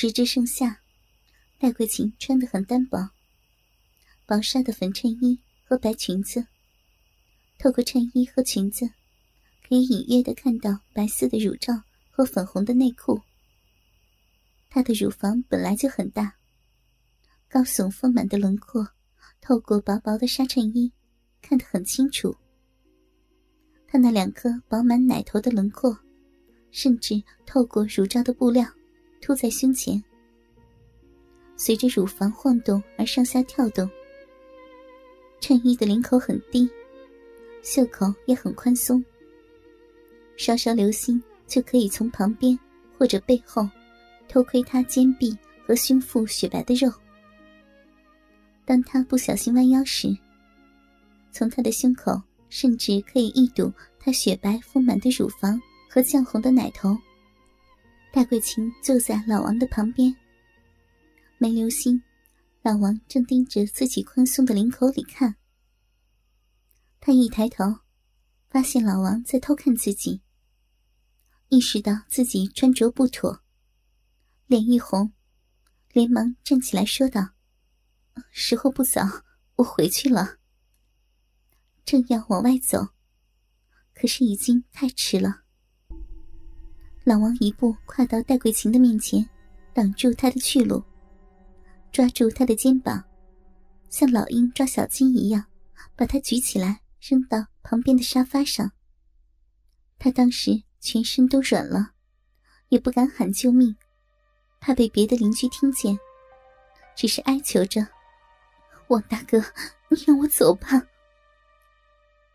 时至盛夏，戴桂琴穿得很单薄，薄纱的粉衬衣和白裙子。透过衬衣和裙子，可以隐约的看到白色的乳罩和粉红的内裤。她的乳房本来就很大，高耸丰满的轮廓透过薄薄的纱衬衣看得很清楚。她那两颗饱满奶头的轮廓，甚至透过乳罩的布料凸在胸前，随着乳房晃动而上下跳动。衬衣的领口很低。袖口也很宽松，稍稍留心就可以从旁边或者背后偷窥他肩臂和胸腹雪白的肉。当他不小心弯腰时，从他的胸口甚至可以一睹他雪白丰满的乳房和绛红的奶头。戴桂琴坐在老王的旁边，没留心，老王正盯着自己宽松的领口里看。他一抬头，发现老王在偷看自己。意识到自己穿着不妥，脸一红，连忙站起来说道：“时候不早，我回去了。”正要往外走，可是已经太迟了。老王一步跨到戴桂琴的面前，挡住她的去路，抓住她的肩膀，像老鹰抓小鸡一样，把她举起来。扔到旁边的沙发上。他当时全身都软了，也不敢喊救命，怕被别的邻居听见，只是哀求着：“王大哥，你让我走吧。”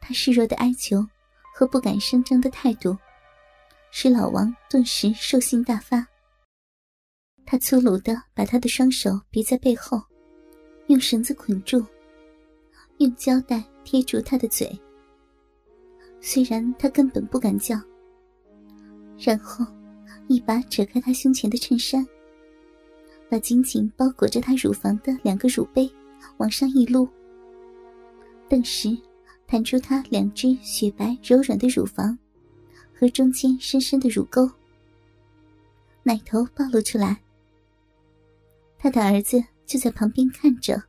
他示弱的哀求和不敢声张的态度，使老王顿时兽性大发。他粗鲁的把他的双手别在背后，用绳子捆住，用胶带。贴住他的嘴，虽然他根本不敢叫。然后，一把扯开他胸前的衬衫，把紧紧包裹着他乳房的两个乳杯往上一撸，顿时弹出他两只雪白柔软的乳房和中间深深的乳沟，奶头暴露出来。他的儿子就在旁边看着。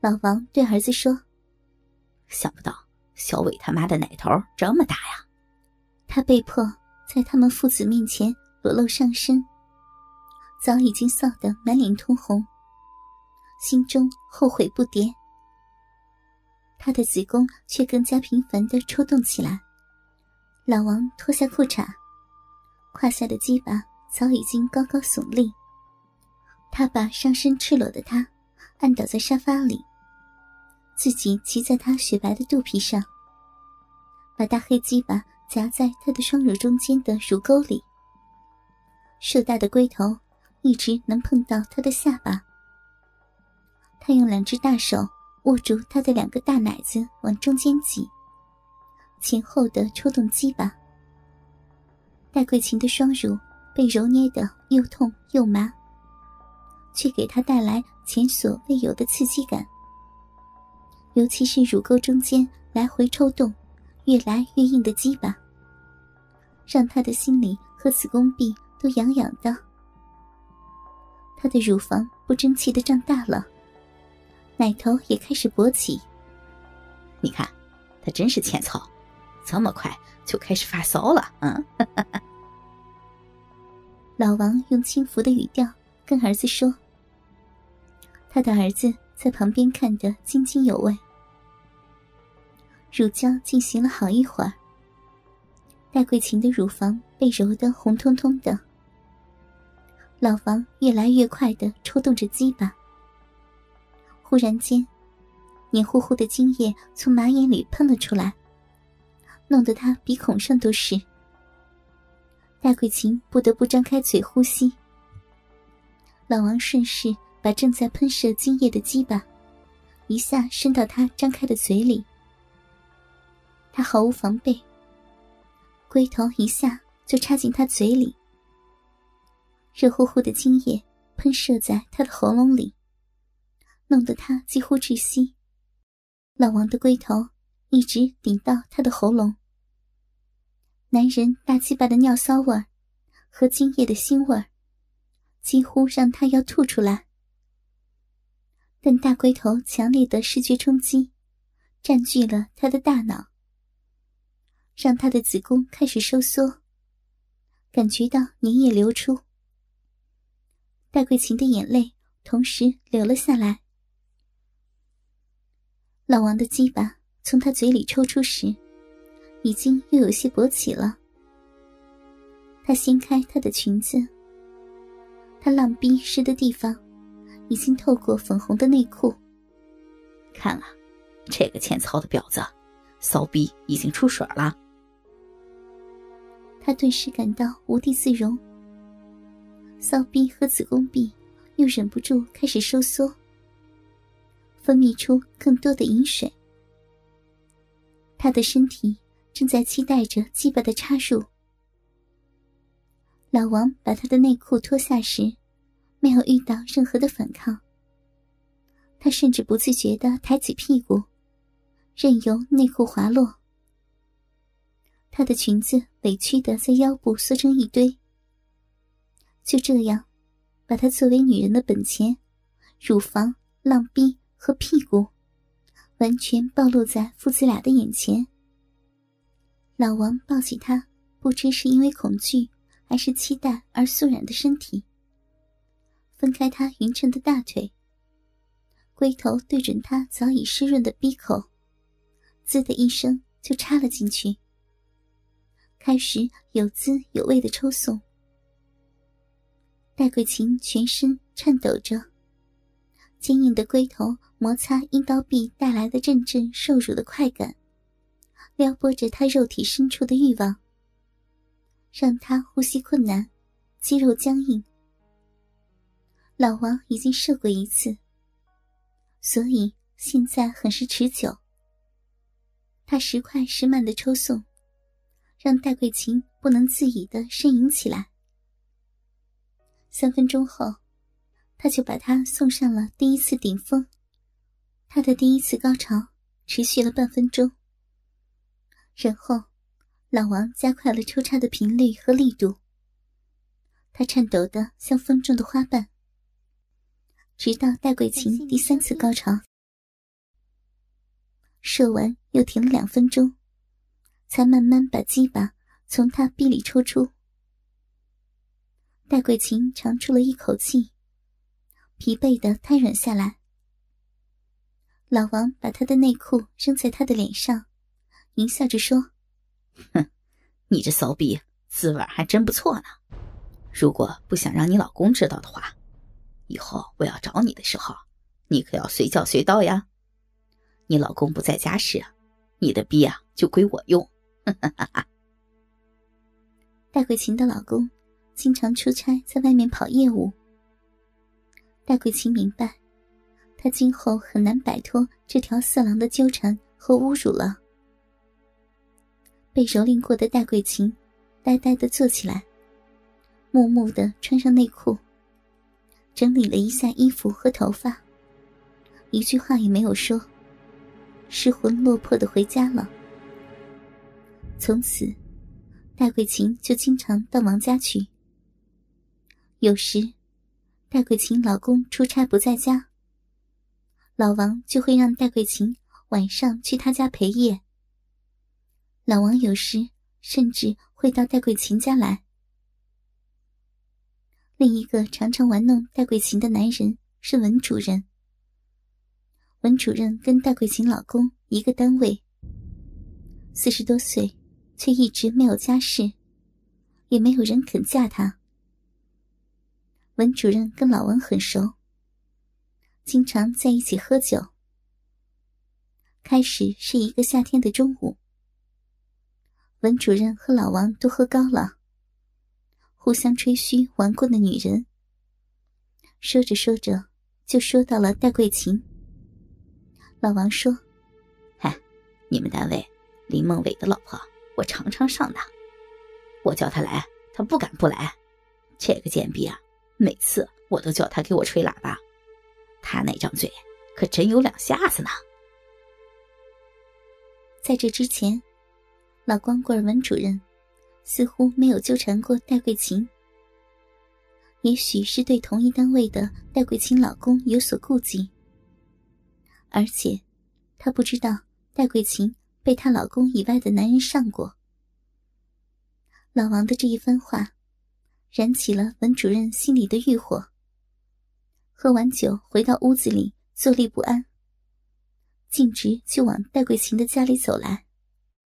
老王对儿子说。想不到小伟他妈的奶头这么大呀！他被迫在他们父子面前裸露上身，早已经臊得满脸通红，心中后悔不迭。他的子宫却更加频繁的抽动起来。老王脱下裤衩，胯下的鸡巴早已经高高耸立。他把上身赤裸的他按倒在沙发里。自己骑在他雪白的肚皮上，把大黑鸡巴夹在他的双乳中间的乳沟里。硕大的龟头一直能碰到他的下巴。他用两只大手握住他的两个大奶子，往中间挤，前后的抽动鸡巴。戴桂琴的双乳被揉捏的又痛又麻，却给她带来前所未有的刺激感。尤其是乳沟中间来回抽动、越来越硬的鸡巴，让他的心里和子宫壁都痒痒的。他的乳房不争气的胀大了，奶头也开始勃起。你看，他真是欠操，这么快就开始发骚了。嗯，老王用轻浮的语调跟儿子说。他的儿子在旁边看得津津有味。乳胶进行了好一会儿，戴桂琴的乳房被揉得红彤彤的。老王越来越快的抽动着鸡巴。忽然间，黏糊糊的精液从马眼里喷了出来，弄得他鼻孔上都是。戴桂琴不得不张开嘴呼吸。老王顺势把正在喷射精液的鸡巴，一下伸到他张开的嘴里。他毫无防备，龟头一下就插进他嘴里，热乎乎的精液喷射在他的喉咙里，弄得他几乎窒息。老王的龟头一直顶到他的喉咙，男人大鸡巴的尿骚味和精液的腥味，几乎让他要吐出来。但大龟头强烈的视觉冲击，占据了他的大脑，让他的子宫开始收缩，感觉到粘液流出。戴桂琴的眼泪同时流了下来。老王的鸡巴从他嘴里抽出时，已经又有些勃起了。他掀开她的裙子，他浪逼湿的地方，已经透过粉红的内裤。看啊，这个欠操的婊子，骚逼已经出水了。他顿时感到无地自容，骚逼和子宫壁又忍不住开始收缩。分泌出更多的饮水，他的身体正在期待着鸡巴的插入。老王把他的内裤脱下时，没有遇到任何的反抗。他甚至不自觉的抬起屁股，任由内裤滑落。他的裙子委屈的在腰部缩成一堆。就这样，把他作为女人的本钱，乳房、浪逼。和屁股完全暴露在父子俩的眼前。老王抱起他，不知是因为恐惧还是期待而肃然的身体，分开他匀称的大腿，龟头对准他早已湿润的鼻口，滋的一声就插了进去，开始有滋有味的抽送。戴桂琴全身颤抖着。坚硬的龟头摩擦阴道壁带来的阵阵受辱的快感，撩拨着他肉体深处的欲望，让他呼吸困难，肌肉僵硬。老王已经射过一次，所以现在很是持久。他时快时慢的抽送，让戴桂琴不能自已的呻吟起来。三分钟后。他就把他送上了第一次顶峰。他的第一次高潮持续了半分钟，然后老王加快了抽插的频率和力度。他颤抖的像风中的花瓣，直到戴桂琴第三次高潮，射完又停了两分钟，才慢慢把鸡巴从他臂里抽出。戴桂琴长出了一口气。疲惫的瘫软下来，老王把他的内裤扔在他的脸上，淫笑着说：“哼，你这骚逼滋味还真不错呢。如果不想让你老公知道的话，以后我要找你的时候，你可要随叫随到呀。你老公不在家时，你的逼啊就归我用。”戴桂琴的老公经常出差在外面跑业务。戴桂琴明白，他今后很难摆脱这条色狼的纠缠和侮辱了。被蹂躏过的戴桂琴，呆呆的坐起来，木木的穿上内裤，整理了一下衣服和头发，一句话也没有说，失魂落魄的回家了。从此，戴桂琴就经常到王家去，有时。戴桂琴老公出差不在家，老王就会让戴桂琴晚上去他家陪夜。老王有时甚至会到戴桂琴家来。另一个常常玩弄戴桂琴的男人是文主任。文主任跟戴桂琴老公一个单位，四十多岁，却一直没有家室，也没有人肯嫁他。文主任跟老王很熟，经常在一起喝酒。开始是一个夏天的中午，文主任和老王都喝高了，互相吹嘘玩过的女人。说着说着，就说到了戴桂琴。老王说：“嗨，你们单位林梦伟的老婆，我常常上当，我叫他来，他不敢不来。这个贱逼啊！”每次我都叫他给我吹喇叭，他那张嘴可真有两下子呢。在这之前，老光棍文主任似乎没有纠缠过戴桂琴。也许是对同一单位的戴桂琴老公有所顾忌，而且她不知道戴桂琴被她老公以外的男人上过。老王的这一番话，燃起了文主任心里的欲火。喝完酒，回到屋子里坐立不安，径直就往戴桂琴的家里走来。